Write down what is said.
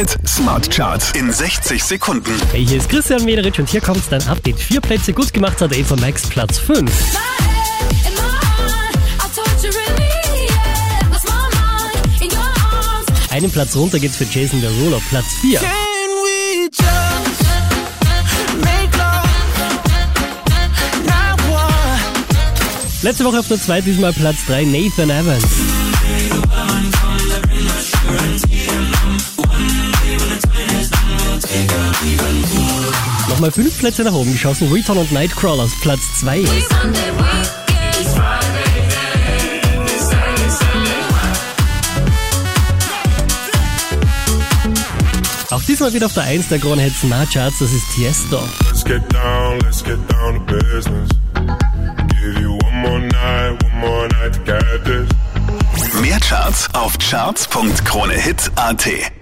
Hit Smart Charts in 60 Sekunden. Hey, hier ist Christian Mederich und hier kommt dein Update. Vier Plätze gut gemacht hat Ava Max Platz 5. Einen Platz runter geht's für Jason Derulo, Platz 4. Letzte Woche auf der 2, diesmal Platz 3, Nathan Evans. Nochmal fünf Plätze nach oben geschossen, Return und Nightcrawlers, Platz 2. Auch diesmal wieder auf der 1 der Krone Hit Smart Charts, das ist Tiesto. Let's get down, let's get down to business. Give you one more night, one more night to get this. Mehr Charts auf charts.kronehit.at.